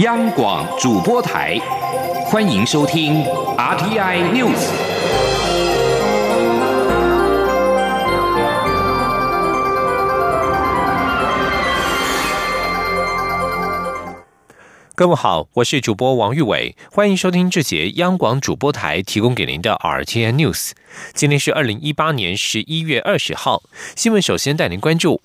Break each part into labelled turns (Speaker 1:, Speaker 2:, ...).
Speaker 1: 央广主播台，欢迎收听 RTI News。
Speaker 2: 各位好，我是主播王玉伟，欢迎收听这节央广主播台提供给您的 RTI News。今天是二零一八年十一月二十号，新闻首先带您关注。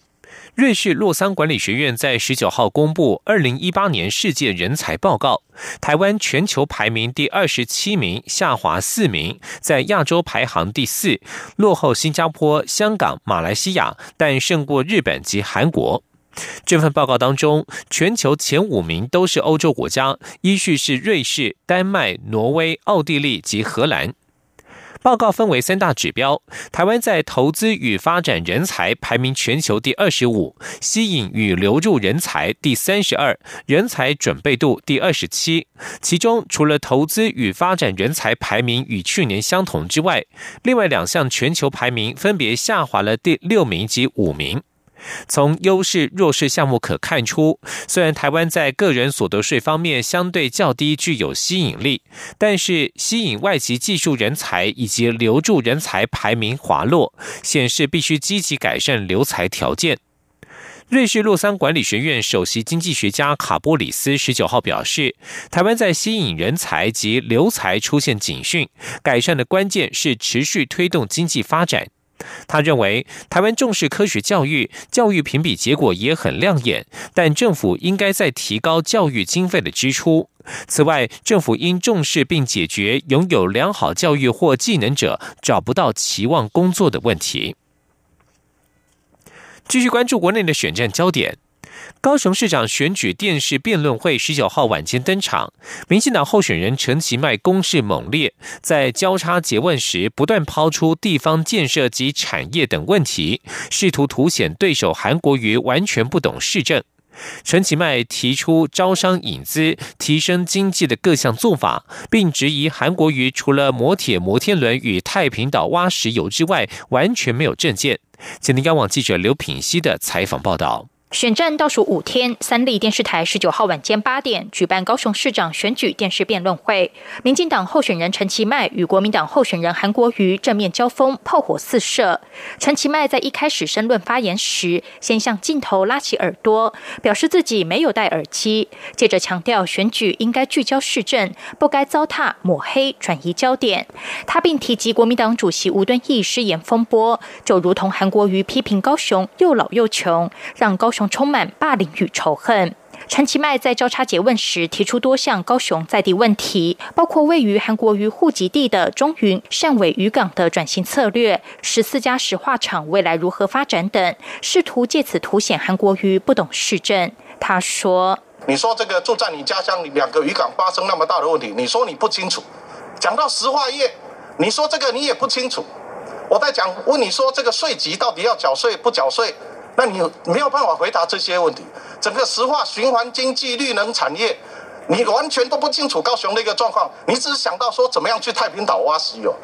Speaker 2: 瑞士洛桑管理学院在十九号公布二零一八年世界人才报告，台湾全球排名第二十七名，下滑四名，在亚洲排行第四，落后新加坡、香港、马来西亚，但胜过日本及韩国。这份报告当中，全球前五名都是欧洲国家，依序是瑞士、丹麦、挪威、奥地利及荷兰。报告分为三大指标，台湾在投资与发展人才排名全球第二十五，吸引与留住人才第三十二，人才准备度第二十七。其中，除了投资与发展人才排名与去年相同之外，另外两项全球排名分别下滑了第六名及五名。从优势弱势项目可看出，虽然台湾在个人所得税方面相对较低，具有吸引力，但是吸引外籍技术人才以及留住人才排名滑落，显示必须积极改善留才条件。瑞士洛桑管理学院首席经济学家卡波里斯十九号表示，台湾在吸引人才及留才出现警讯，改善的关键是持续推动经济发展。他认为，台湾重视科学教育，教育评比结果也很亮眼，但政府应该在提高教育经费的支出。此外，政府应重视并解决拥有良好教育或技能者找不到期望工作的问题。继续关注国内的选战焦点。高雄市长选举电视辩论会十九号晚间登场，民进党候选人陈其迈攻势猛烈，在交叉诘问时不断抛出地方建设及产业等问题，试图凸显对手韩国瑜完全不懂市政。陈其迈提出招商引资、提升经济的各项做法，并质疑韩国瑜除了磨铁摩天轮与太平岛挖石油之外，完全没有政见。今天央网记者刘品熙的采访报道。
Speaker 3: 选战倒数五天，三立电视台十九号晚间八点举办高雄市长选举电视辩论会。民进党候选人陈其迈与国民党候选人韩国瑜正面交锋，炮火四射。陈其迈在一开始申论发言时，先向镜头拉起耳朵，表示自己没有戴耳机，接着强调选举应该聚焦市政，不该糟蹋抹黑、转移焦点。他并提及国民党主席吴敦义失言风波，就如同韩国瑜批评高雄又老又穷，让高雄。充满霸凌与仇恨。陈其迈在交叉诘问时提出多项高雄在地问题，包括位于韩国瑜户籍地的中云汕尾渔港的转型策略、十四家石化厂未来如何发展等，试图借此凸显韩国瑜不懂市政。他说：“你说这个住在你家乡两个渔港发生那么大的问题，你说你不清楚。讲到石化业，你说这个你也不清楚。我在讲问你说这个税级到底要缴税不缴税？”那你没有办法回答这些问题。整个石化循环经济、绿能产业，你完全都不清楚高雄的一个状况。你只是想到说怎么样去太平岛挖石油。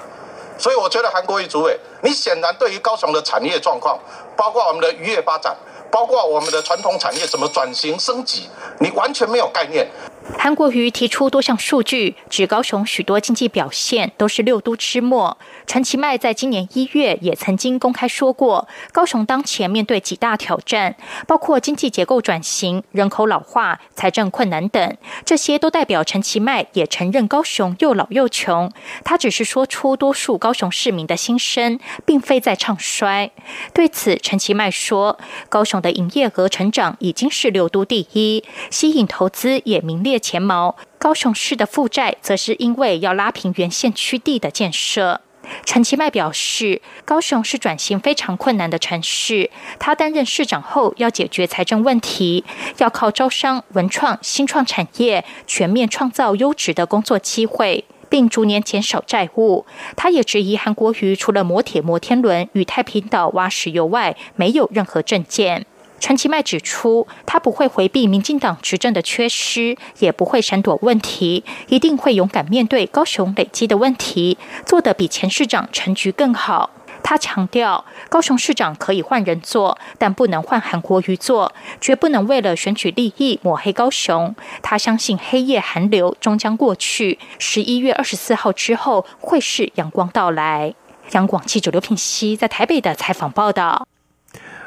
Speaker 3: 所以我觉得韩国瑜主委，你显然对于高雄的产业状况，包括我们的渔业发展，包括我们的传统产业怎么转型升级，你完全没有概念。韩国瑜提出多项数据，指高雄许多经济表现都是六都之末。陈其迈在今年一月也曾经公开说过，高雄当前面对几大挑战，包括经济结构转型、人口老化、财政困难等，这些都代表陈其迈也承认高雄又老又穷。他只是说出多数高雄市民的心声，并非在唱衰。对此，陈其迈说，高雄的营业额成长已经是六都第一，吸引投资也名列。前茅，高雄市的负债则是因为要拉平原县区地的建设。陈其迈表示，高雄是转型非常困难的城市，他担任市长后要解决财政问题，要靠招商、文创、新创产业全面创造优质的工作机会，并逐年减少债务。他也质疑韩国瑜除了磨铁摩天轮与太平岛挖石油外，没有任何政见。陈其迈指出，他不会回避民进党执政的缺失，也不会闪躲问题，一定会勇敢面对高雄累积的问题，做得比前市长陈菊更好。他强调，高雄市长可以换人做，但不能换韩国瑜做，绝不能为了选举利益抹黑高雄。他相信黑夜寒流终将过去，十一月二十四号之后会是阳光到来。央广记者刘品熙在台北的采访报道。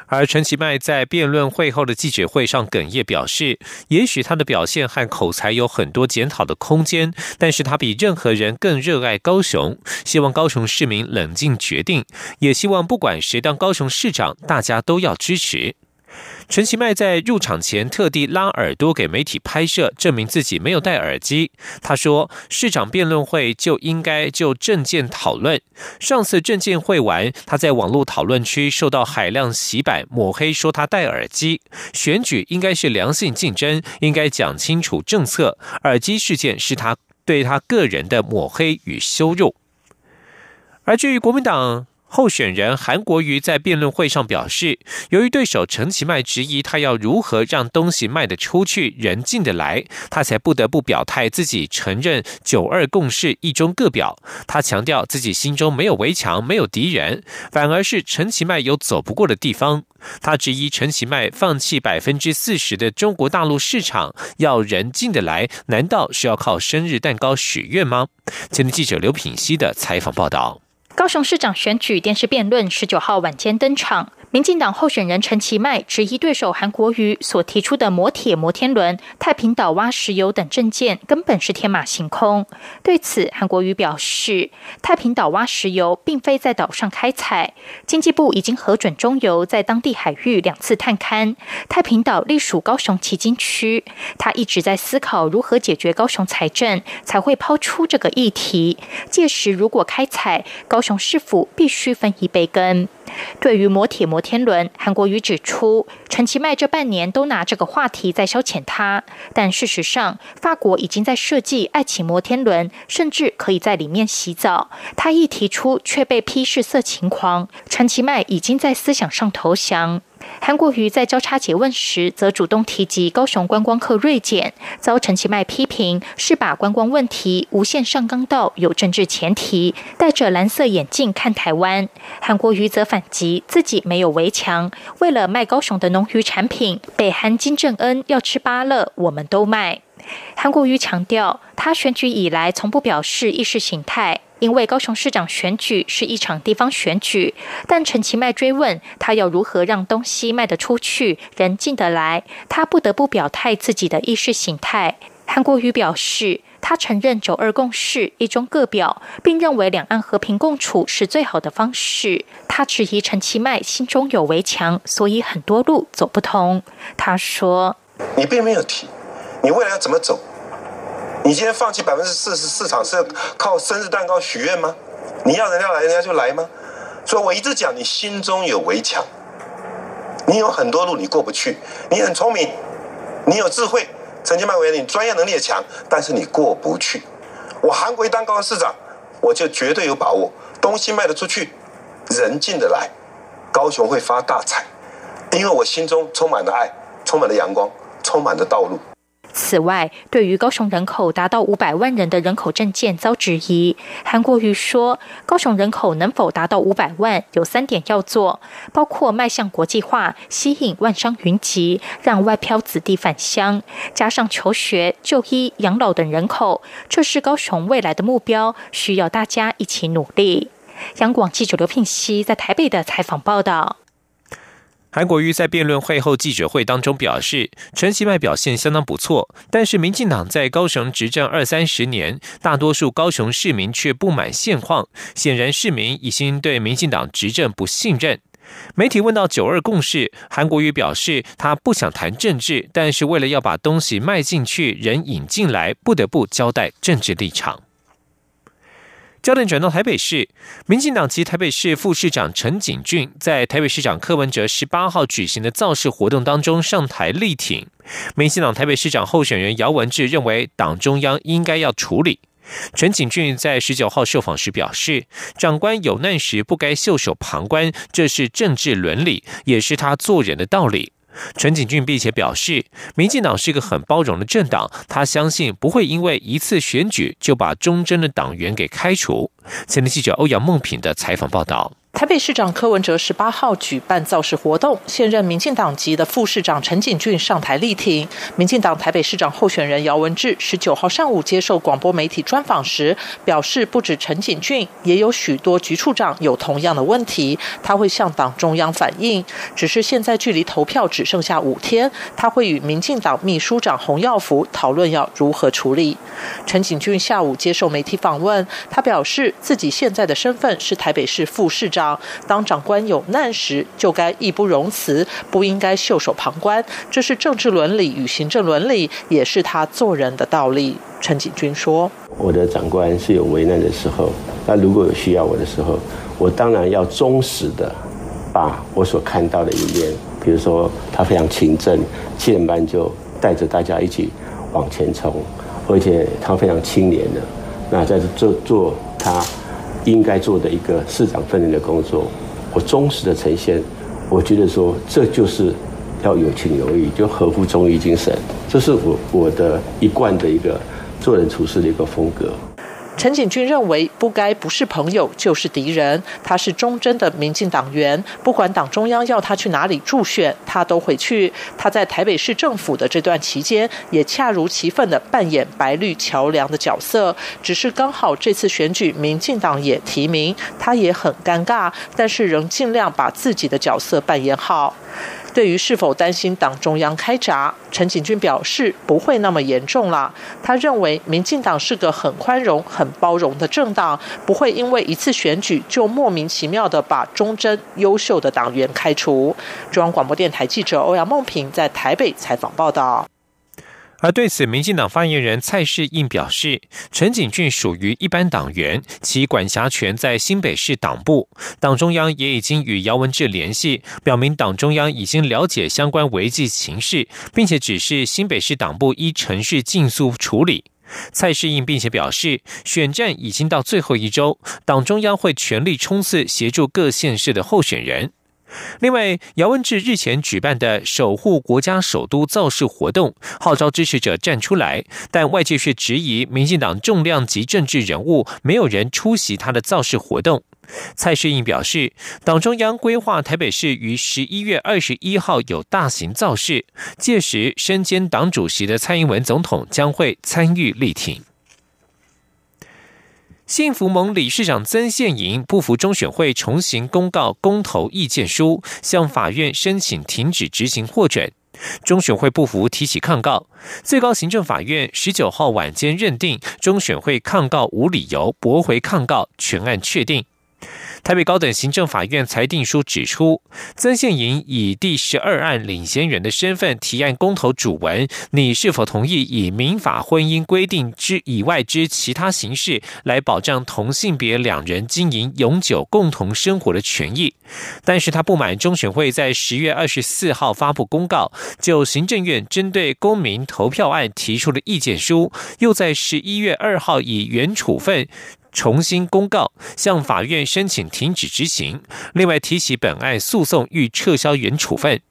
Speaker 2: 而陈其迈在辩论会后的记者会上哽咽表示，也许他的表现和口才有很多检讨的空间，但是他比任何人更热爱高雄，希望高雄市民冷静决定，也希望不管谁当高雄市长，大家都要支持。陈其迈在入场前特地拉耳朵给媒体拍摄，证明自己没有戴耳机。他说：“市长辩论会就应该就政见讨论。上次政见会完，他在网络讨论区受到海量洗版抹黑，说他戴耳机。选举应该是良性竞争，应该讲清楚政策。耳机事件是他对他个人的抹黑与羞辱。而至于国民党。”候选人韩国瑜在辩论会上表示，由于对手陈其迈质疑他要如何让东西卖得出去、人进得来，他才不得不表态自己承认“九二共识”一中各表。他强调自己心中没有围墙、没有敌人，反而是陈其迈有走不过的地方。他质疑陈其迈放弃百分之四十的中国大陆市场，要人进得来，难道是要靠生日蛋糕许愿吗？前天记者刘品熙的采访报道。
Speaker 3: 高雄市长选举电视辩论十九号晚间登场。民进党候选人陈其迈质疑对手韩国瑜所提出的摩铁摩天轮、太平岛挖石油等政见根本是天马行空。对此，韩国瑜表示，太平岛挖石油并非在岛上开采，经济部已经核准中油在当地海域两次探勘。太平岛隶属高雄旗津区，他一直在思考如何解决高雄财政，才会抛出这个议题。届时如果开采，高雄市府必须分一杯羹。对于摩铁摩天轮，韩国瑜指出，陈其迈这半年都拿这个话题在消遣他，但事实上，法国已经在设计爱情摩天轮，甚至可以在里面洗澡。他一提出，却被批是色情狂。陈其迈已经在思想上投降。韩国瑜在交叉诘问时，则主动提及高雄观光客锐减，遭陈其迈批评是把观光问题无限上纲到有政治前提，戴着蓝色眼镜看台湾。韩国瑜则反击自己没有围墙，为了卖高雄的农渔产品，北韩金正恩要吃芭乐，我们都卖。韩国瑜强调，他选举以来从不表示意识形态。因为高雄市长选举是一场地方选举，但陈其迈追问他要如何让东西卖得出去，人进得来，他不得不表态自己的意识形态。韩国瑜表示，他承认九二共识一中各表，并认为两岸和平共处是最好的方式。他质疑陈其迈心中有围墙，所以很多路走不通。他说：“
Speaker 4: 你并没有提，你未来要怎么走？”你今天放弃百分之四十市场是靠生日蛋糕许愿吗？你要人家来，人家就来吗？所以我一直讲，你心中有围墙，你有很多路你过不去。你很聪明，你有智慧，陈其迈委员，你专业能力也强，但是你过不去。我韩国一当高市长，我就绝对有把握，东西卖得出去，人进得来，高雄会发大财，因为我心中充满了爱，充满了阳光，充满了道路。
Speaker 3: 此外，对于高雄人口达到五百万人的人口证件遭质疑，韩国瑜说，高雄人口能否达到五百万，有三点要做，包括迈向国际化、吸引万商云集、让外漂子弟返乡，加上求学、就医、养老等人口，这是高雄未来的目标，需要大家一起努力。央广记者刘聘熙在台北的采访报道。
Speaker 2: 韩国瑜在辩论会后记者会当中表示，陈其迈表现相当不错，但是民进党在高雄执政二三十年，大多数高雄市民却不满现况，显然市民已经对民进党执政不信任。媒体问到九二共识，韩国瑜表示他不想谈政治，但是为了要把东西卖进去，人引进来，不得不交代政治立场。焦点转到台北市，民进党籍台北市副市长陈景俊在台北市长柯文哲十八号举行的造势活动当中上台力挺。民进党台北市长候选人姚文智认为，党中央应该要处理。陈景俊在十九号受访时表示，长官有难时不该袖手旁观，这是政治伦理，也是他做人的道理。陈景俊并且表示，民进党是一个很包容的政党，他相信不会因为一次选举就把忠贞的党员给开除。前天记者欧阳梦品的采访报道。
Speaker 5: 台北市长柯文哲十八号举办造势活动，现任民进党籍的副市长陈景俊上台力挺。民进党台北市长候选人姚文智十九号上午接受广播媒体专访时表示，不止陈景俊，也有许多局处长有同样的问题，他会向党中央反映。只是现在距离投票只剩下五天，他会与民进党秘书长洪耀福讨论要如何处理。陈景俊下午接受媒体访问，他表示自己现在的身份是台北市副市长。当长官有难时，就该义不容辞，不应该袖手旁观。这是政治伦理与行政伦理，也是他做人的道理。陈景军说：“
Speaker 6: 我的长官是有为难的时候，那如果有需要我的时候，我当然要忠实的把我所看到的一面，比如说他非常勤政，七点半就带着大家一起往前冲，而且他非常清廉的，那在做做他。”应该做的一个市长分内的工作，我忠实的呈现，我觉得说这就是要有情有义，就合乎中医精神，这是我我的一贯的一个做人处事的一个风格。
Speaker 5: 陈景军认为，不该不是朋友就是敌人。他是忠贞的民进党员，不管党中央要他去哪里助选，他都会去。他在台北市政府的这段期间，也恰如其分的扮演白绿桥梁的角色。只是刚好这次选举，民进党也提名，他也很尴尬，但是仍尽量把自己的角色扮演好。对于是否担心党中央开闸，陈景俊表示不会那么严重啦。他认为民进党是个很宽容、很包容的政党，不会因为一次选举就莫名其妙的把忠贞、优秀的党员开除。中央广播电台记者欧阳梦平在台北采访报道。
Speaker 2: 而对此，民进党发言人蔡世应表示，陈景俊属于一般党员，其管辖权在新北市党部，党中央也已经与姚文智联系，表明党中央已经了解相关违纪情势，并且指示新北市党部依程序尽速处理。蔡世应并且表示，选战已经到最后一周，党中央会全力冲刺，协助各县市的候选人。另外，姚文智日前举办的守护国家首都造势活动，号召支持者站出来，但外界却质疑民进党重量级政治人物没有人出席他的造势活动。蔡世应表示，党中央规划台北市于十一月二十一号有大型造势，届时身兼党主席的蔡英文总统将会参与力挺。幸福盟理事长曾宪莹不服中选会重新公告公投意见书，向法院申请停止执行获准。中选会不服，提起抗告。最高行政法院十九号晚间认定中选会抗告无理由，驳回抗告，全案确定。台北高等行政法院裁定书指出，曾宪莹以第十二案领衔人的身份提案公投主文，你是否同意以民法婚姻规定之以外之其他形式来保障同性别两人经营永久共同生活的权益？但是他不满中选会在十月二十四号发布公告，就行政院针对公民投票案提出的意见书，又在十一月二号以原处分。重新公告，向法院申请停止执行。另外，提起本案诉讼，欲撤销原处分。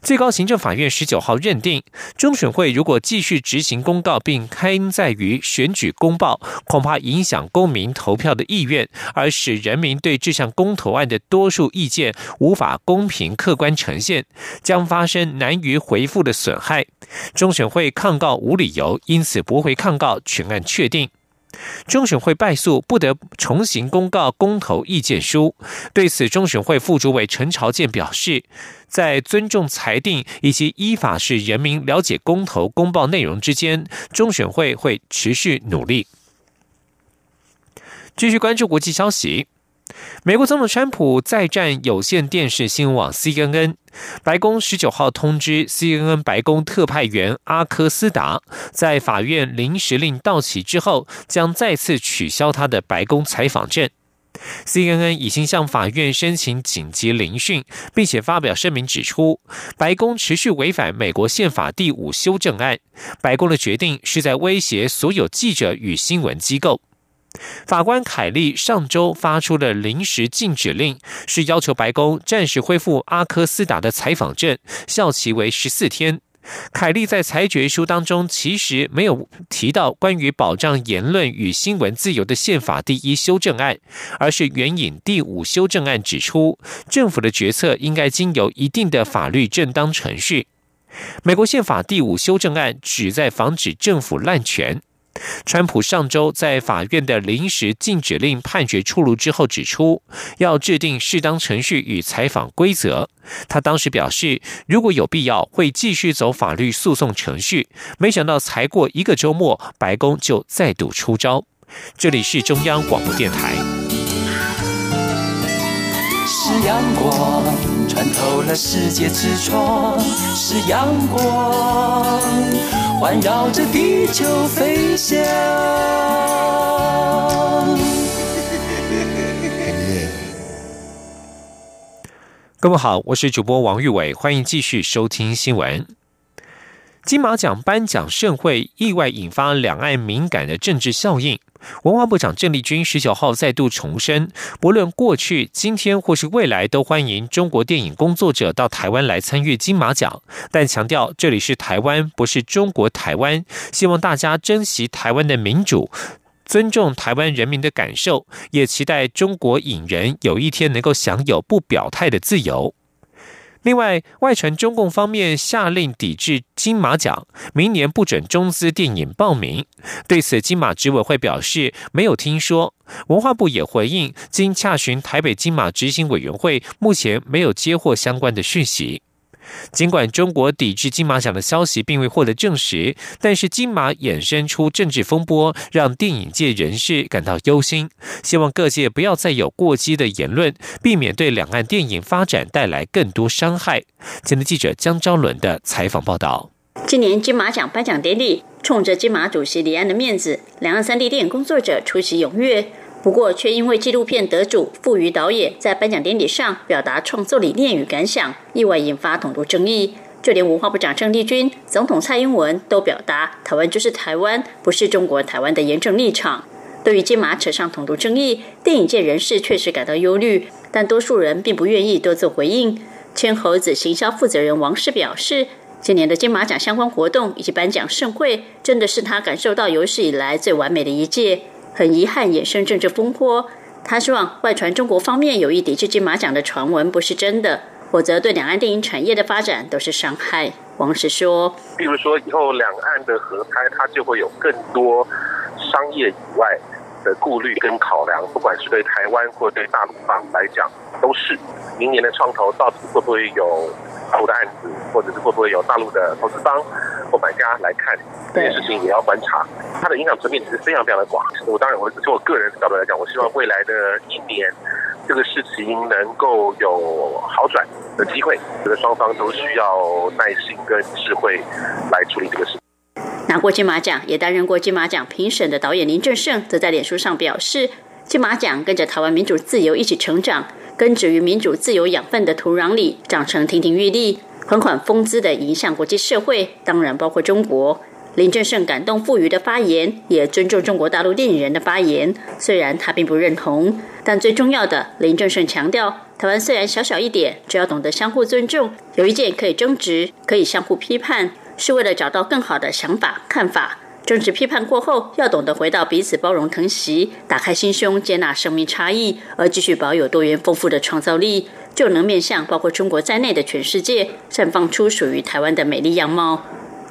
Speaker 2: 最高行政法院十九号认定，中选会如果继续执行公告，并刊载于选举公报，恐怕影响公民投票的意愿，而使人民对这项公投案的多数意见无法公平客观呈现，将发生难于回复的损害。中选会抗告无理由，因此驳回抗告，全案确定。中选会败诉，不得重新公告公投意见书。对此，中选会副主委陈朝建表示，在尊重裁定以及依法是人民了解公投公报内容之间，中选会会持续努力。继续关注国际消息。美国总统川普再战有线电视新闻网 CNN。白宫十九号通知 CNN 白宫特派员阿科斯达，在法院临时令到期之后，将再次取消他的白宫采访证。CNN 已经向法院申请紧急聆讯，并且发表声明指出，白宫持续违反美国宪法第五修正案。白宫的决定是在威胁所有记者与新闻机构。法官凯利上周发出的临时禁止令，是要求白宫暂时恢复阿科斯达的采访证，效期为十四天。凯利在裁决书当中其实没有提到关于保障言论与新闻自由的宪法第一修正案，而是援引第五修正案指出，政府的决策应该经由一定的法律正当程序。美国宪法第五修正案旨在防止政府滥权。川普上周在法院的临时禁止令判决出炉之后，指出要制定适当程序与采访规则。他当时表示，如果有必要，会继续走法律诉讼程序。没想到才过一个周末，白宫就再度出招。这里是中央广播电台。是阳光穿透了世界之窗，是阳光环绕着地球飞翔。各位好，我是主播王玉伟，欢迎继续收听新闻。金马奖颁奖盛会意外引发两岸敏感的政治效应。文化部长郑丽君十九号再度重申，不论过去、今天或是未来，都欢迎中国电影工作者到台湾来参与金马奖，但强调这里是台湾，不是中国台湾，希望大家珍惜台湾的民主，尊重台湾人民的感受，也期待中国影人有一天能够享有不表态的自由。另外，外传中共方面下令抵制金马奖，明年不准中资电影报名。对此，金马执委会表示没有听说。文化部也回应，经洽询台北金马执行委员会，目前没有接获相关的讯息。尽管中国抵制金马奖的消息并未获得证实，但是金马衍生出政治风波，让电影界人士感到忧心。希望各界不要再有过激的言论，避免对两岸电影发展带来更多伤害。前的记者江昭伦的采访报道：
Speaker 7: 今年金马奖颁奖典礼，冲着金马主席李安的面子，两岸三地电影工作者出席踊跃。不过，却因为纪录片得主傅余导演在颁奖典礼上表达创作理念与感想，意外引发统独争议。就连文化部长郑丽君、总统蔡英文都表达“台湾就是台湾，不是中国台湾”的严正立场。对于金马扯上统独争议，电影界人士确实感到忧虑，但多数人并不愿意多做回应。千猴子行销负责人王氏表示，今年的金马奖相关活动以及颁奖盛会，真的是他感受到有史以来最完美的一届。很遗憾，衍生政治风波。他希望外传中国方面有意抵制金马奖的传闻不是真的，否则对两岸电影产业的发展都是伤害。王石说：“
Speaker 8: 比如说，以后两岸的合拍，它就会有更多商业以外的顾虑跟考量，不管是对台湾或对大陆方来讲，都是明年的创投到底会不会有。”大陆的案子，或者是会不会有大陆的投资方或买家来看这件事情，也要观察。它的影响层面其实非常非常的广。我当然，我从我个人角度来讲，我希望未来的一年，这个事情能够有好转的机会。这个双方都需要耐心跟智慧来处理这个事。
Speaker 7: 拿过金马奖，也担任过金马奖评审的导演林正盛，则在脸书上表示：金马奖跟着台湾民主自由一起成长。根植于民主自由养分的土壤里，长成亭亭玉立、款款风姿的影响国际社会，当然包括中国。林正盛感动富余的发言，也尊重中国大陆电影人的发言。虽然他并不认同，但最重要的，林正盛强调，台湾虽然小小一点，只要懂得相互尊重，有意见可以争执，可以相互批判，是为了找到更好的想法、看法。政治批判过后，要懂得回到彼此包容、疼惜，打开心胸，接纳生命差异，而继续保有多元丰富的创造力，就能面向包括中国在内的全世界，绽放出属于台湾的美丽样貌。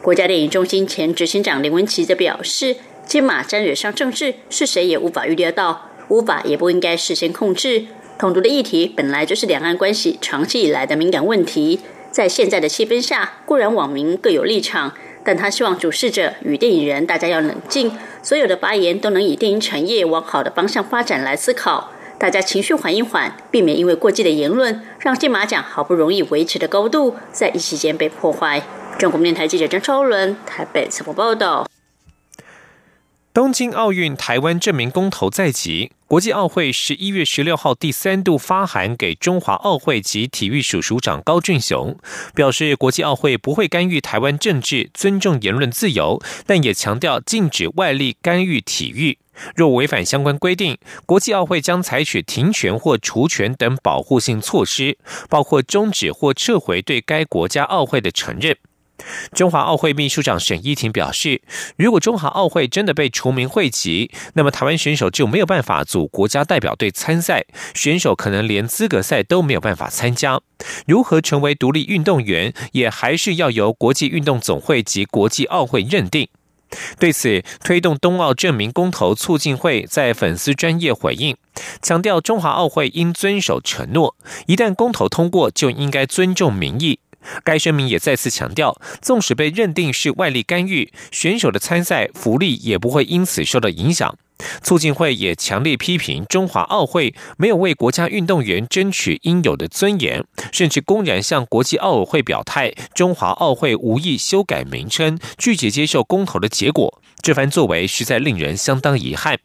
Speaker 7: 国家电影中心前执行长林文琪则表示：“金马沾惹上政治，是谁也无法预料到，无法也不应该事先控制。统独的议题本来就是两岸关系长期以来的敏感问题，在现在的气氛下，固然网民各有立场。”但他希望主事者与电影人大家要冷静，所有的发言都能以电影产业往好的方向发展来思考，大家情绪缓一缓，避免因为过激的言论，让金马奖好不容易维持的高度，在一时间被破坏。中国电台记者张超伦台北采访报道。
Speaker 2: 东京奥运台湾证明公投在即，国际奥会十一月十六号第三度发函给中华奥会及体育署署长高俊雄，表示国际奥会不会干预台湾政治，尊重言论自由，但也强调禁止外力干预体育。若违反相关规定，国际奥会将采取停权或除权等保护性措施，包括终止或撤回对该国家奥会的承认。中华奥会秘书长沈依婷表示，如果中华奥会真的被除名会籍，那么台湾选手就没有办法组国家代表队参赛，选手可能连资格赛都没有办法参加。如何成为独立运动员，也还是要由国际运动总会及国际奥会认定。对此，推动冬奥证明公投促进会在粉丝专业回应，强调中华奥会应遵守承诺，一旦公投通过，就应该尊重民意。该声明也再次强调，纵使被认定是外力干预，选手的参赛福利也不会因此受到影响。促进会也强烈批评中华奥会没有为国家运动员争取应有的尊严，甚至公然向国际奥委会表态，中华奥会无意修改名称，拒绝接受公投的结果。这番作为实在令人相当遗憾。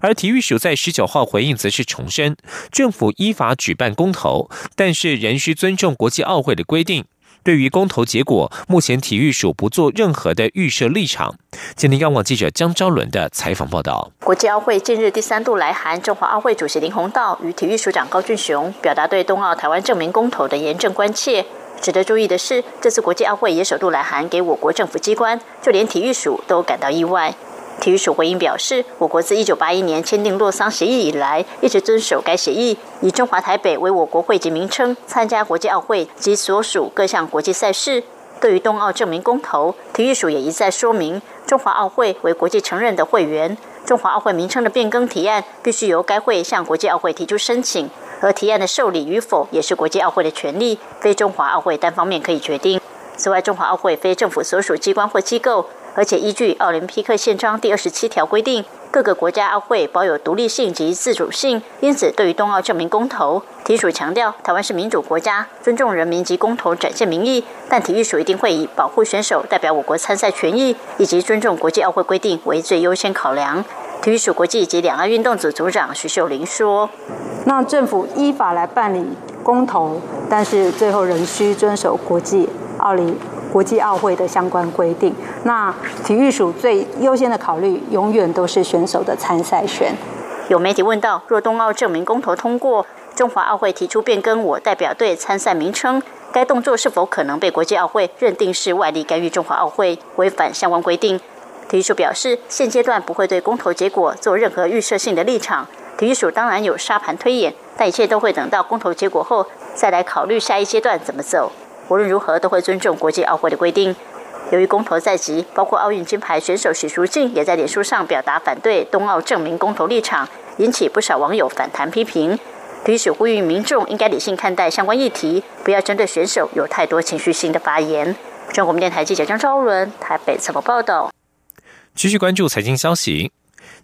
Speaker 2: 而体育署在十九号回应，则是重申，政府依法举办公投，但是仍需尊重国际奥会的规定。对于公投结果，目前体育署不做任何的预设立场。今天央广记者江昭伦的采访报道：
Speaker 7: 国际奥会近日第三度来函中华奥会主席林鸿道与体育署长高俊雄，表达对冬奥台湾证明公投的严正关切。值得注意的是，这次国际奥会也首度来函给我国政府机关，就连体育署都感到意外。体育署回应表示，我国自1981年签订洛桑协议以来，一直遵守该协议，以中华台北为我国会籍名称，参加国际奥会及所属各项国际赛事。对于冬奥证明公投，体育署也一再说明，中华奥会为国际承认的会员，中华奥会名称的变更提案必须由该会向国际奥会提出申请，而提案的受理与否也是国际奥会的权利，非中华奥会单方面可以决定。此外，中华奥会非政府所属机关或机构。而且依据奥林匹克宪章第二十七条规定，各个国家奥会保有独立性及自主性。因此，对于冬奥证明公投，体署强调，台湾是民主国家，尊重人民及公投展现民意。但体育署一定会以保护选手、代表我国参赛权益以及尊重国际奥会规定为最优先考量。体育署国际及两岸运动组组长徐秀玲说：“
Speaker 9: 那政府依法来办理公投，但是最后仍需遵守国际奥林。”国际奥会的相关规定，那体育署最优先的考虑永远都是选手的参赛权。
Speaker 7: 有媒体问到，若冬奥证明公投通过，中华奥会提出变更我代表队参赛名称，该动作是否可能被国际奥会认定是外力干预中华奥会，违反相关规定？体育署表示，现阶段不会对公投结果做任何预设性的立场。体育署当然有沙盘推演，但一切都会等到公投结果后再来考虑下一阶段怎么走。无论如何，都会尊重国际奥会的规定。由于公投在即，包括奥运金牌选手许淑净也在脸书上表达反对冬奥证明公投立场，引起不少网友反弹批评。体育呼吁民众应该理性看待相关议题，不要针对选手有太多情绪性的发言。中国电台记者张昭伦台北采访报道。
Speaker 2: 继续关注财经消息。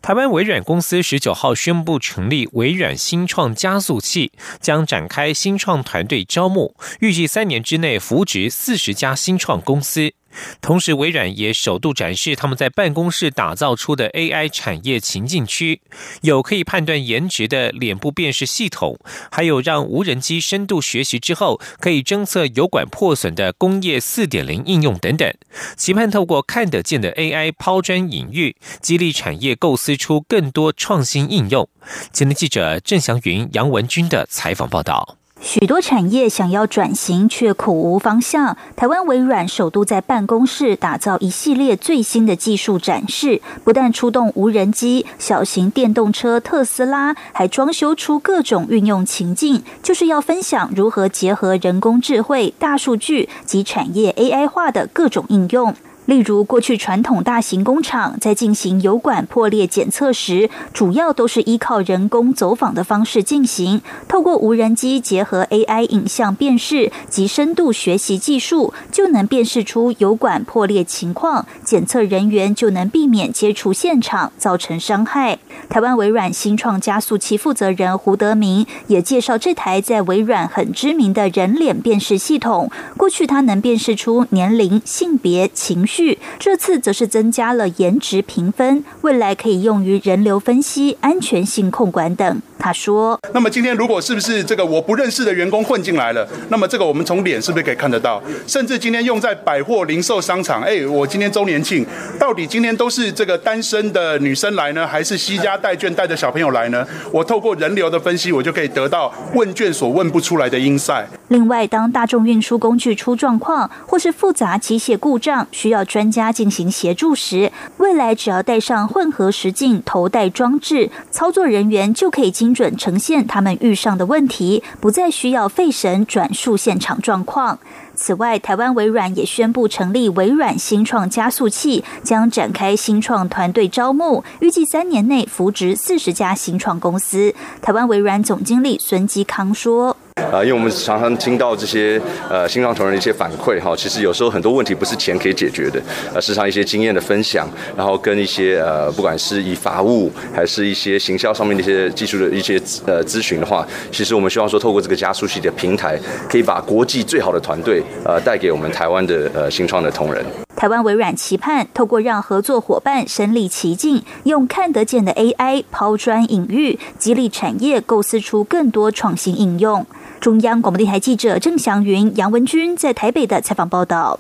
Speaker 2: 台湾微软公司十九号宣布成立微软新创加速器，将展开新创团队招募，预计三年之内扶植四十家新创公司。同时，微软也首度展示他们在办公室打造出的 AI 产业情境区，有可以判断颜值的脸部辨识系统，还有让无人机深度学习之后可以侦测油管破损的工业四点零应用等等，期盼透过看得见的 AI 抛砖引玉，激励产业构思出更多创新应用。今天记者郑祥云、杨文军的采访报道。
Speaker 10: 许多产业想要转型，却苦无方向。台湾微软首度在办公室打造一系列最新的技术展示，不但出动无人机、小型电动车特斯拉，还装修出各种运用情境，就是要分享如何结合人工智慧、大数据及产业 AI 化的各种应用。例如，过去传统大型工厂在进行油管破裂检测时，主要都是依靠人工走访的方式进行。透过无人机结合 AI 影像辨识及深度学习技术，就能辨识出油管破裂情况，检测人员就能避免接触现场，造成伤害。台湾微软新创加速器负责人胡德明也介绍，这台在微软很知名的人脸辨识系统，过去它能辨识出年龄、性别、情绪。这次则是增加了颜值评分，未来可以用于人流分析、安全性控管等。他说：“
Speaker 11: 那么今天如果是不是这个我不认识的员工混进来了，那么这个我们从脸是不是可以看得到？甚至今天用在百货零售商场，哎，我今天周年庆，到底今天都是这个单身的女生来呢，还是西家带眷带着小朋友来呢？我透过人流的分析，我就可以得到问卷所问不出来的因赛。
Speaker 10: 另外，当大众运输工具出状况，或是复杂机械故障，需要专家进行协助时，未来只要带上混合实境头戴装置，操作人员就可以精准呈现他们遇上的问题，不再需要费神转述现场状况。此外，台湾微软也宣布成立微软新创加速器，将展开新创团队招募，预计三年内扶植四十家新创公司。台湾微软总经理孙基康说。
Speaker 12: 啊，因为我们常常听到这些呃新创同仁的一些反馈哈，其实有时候很多问题不是钱可以解决的，呃，时常一些经验的分享，然后跟一些呃不管是以法务还是一些行销上面的一些技术的一些呃咨询的话，其实我们希望说透过这个加速器的平台，可以把国际最好的团队呃带给我们台湾的呃新创的同仁。
Speaker 10: 台湾微软期盼透过让合作伙伴身临其境，用看得见的 AI 抛砖引玉，激励产业构思出更多创新应用。中央广播电台记者郑祥云、杨文君在台北的采访报道。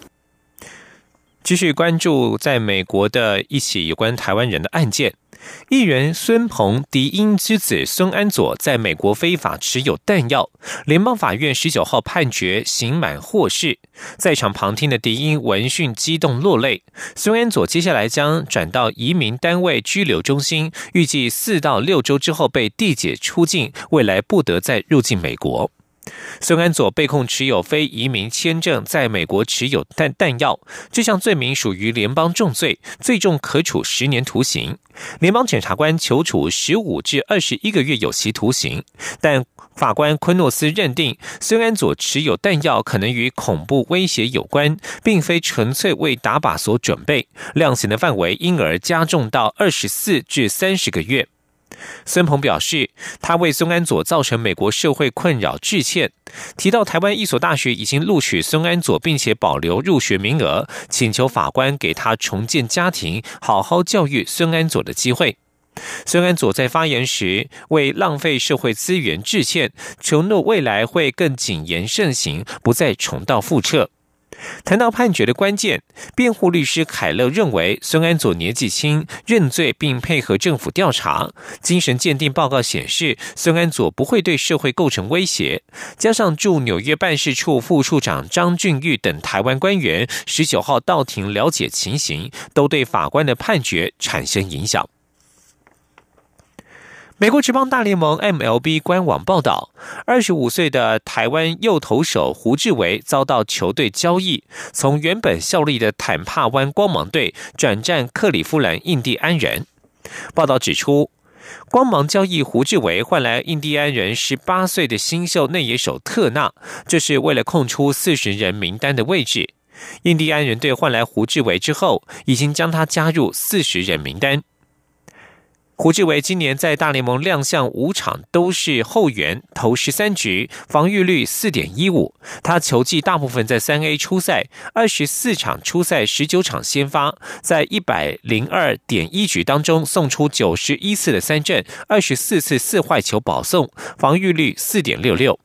Speaker 2: 继续关注在美国的一起有关台湾人的案件，艺人孙鹏迪英之子孙安佐在美国非法持有弹药，联邦法院十九号判决刑满获释。在场旁听的迪英闻讯激动落泪。孙安佐接下来将转到移民单位拘留中心，预计四到六周之后被递解出境，未来不得再入境美国。孙安佐被控持有非移民签证，在美国持有弹弹药，这项罪名属于联邦重罪，最重可处十年徒刑。联邦检察官求处十五至二十一个月有期徒刑，但法官昆诺斯认定孙安佐持有弹药可能与恐怖威胁有关，并非纯粹为打靶所准备，量刑的范围因而加重到二十四至三十个月。孙鹏表示，他为孙安佐造成美国社会困扰致歉。提到台湾一所大学已经录取孙安佐，并且保留入学名额，请求法官给他重建家庭、好好教育孙安佐的机会。孙安佐在发言时为浪费社会资源致歉，承诺未来会更谨言慎行，不再重蹈覆辙。谈到判决的关键，辩护律师凯勒认为，孙安佐年纪轻，认罪并配合政府调查，精神鉴定报告显示，孙安佐不会对社会构成威胁。加上驻纽约办事处副处长张俊玉等台湾官员十九号到庭了解情形，都对法官的判决产生影响。美国职棒大联盟 MLB 官网报道，二十五岁的台湾右投手胡志伟遭到球队交易，从原本效力的坦帕湾光芒队转战克里夫兰印第安人。报道指出，光芒交易胡志伟换来印第安人十八岁的新秀内野手特纳，这是为了空出四十人名单的位置。印第安人队换来胡志伟之后，已经将他加入四十人名单。胡志伟今年在大联盟亮相五场，都是后援，投十三局，防御率四点一五。他球技大部分在三 A 初赛，二十四场初赛，十九场先发，在一百零二点一局当中送出九十一次的三振，二十四次四坏球保送，防御率四点六六。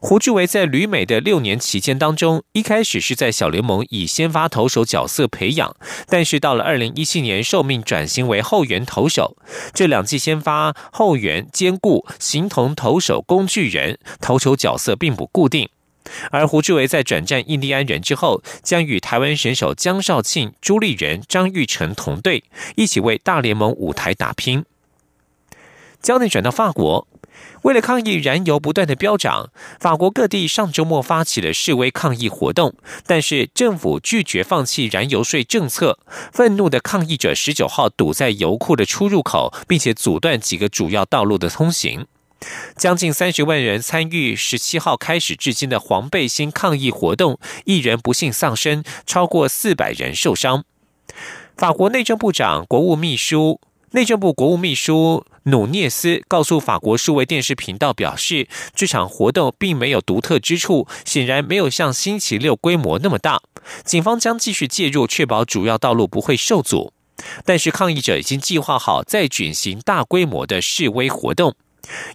Speaker 2: 胡志伟在旅美的六年期间当中，一开始是在小联盟以先发投手角色培养，但是到了二零一七年受命转型为后援投手，这两季先发后援兼顾，形同投手工具人，投球角色并不固定。而胡志伟在转战印第安人之后，将与台湾选手江少庆、朱立仁、张玉成同队，一起为大联盟舞台打拼。焦点转到法国。为了抗议燃油不断的飙涨，法国各地上周末发起了示威抗议活动，但是政府拒绝放弃燃油税政策。愤怒的抗议者十九号堵在油库的出入口，并且阻断几个主要道路的通行。将近三十万人参与十七号开始至今的黄背心抗议活动，一人不幸丧生，超过四百人受伤。法国内政部长、国务秘书。内政部国务秘书努涅斯告诉法国数位电视频道表示，这场活动并没有独特之处，显然没有像星期六规模那么大。警方将继续介入，确保主要道路不会受阻。但是抗议者已经计划好再举行大规模的示威活动。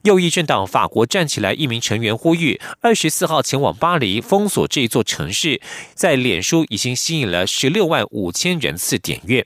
Speaker 2: 右翼政党法国站起来一名成员呼吁，二十四号前往巴黎封锁这座城市，在脸书已经吸引了十六万五千人次点阅。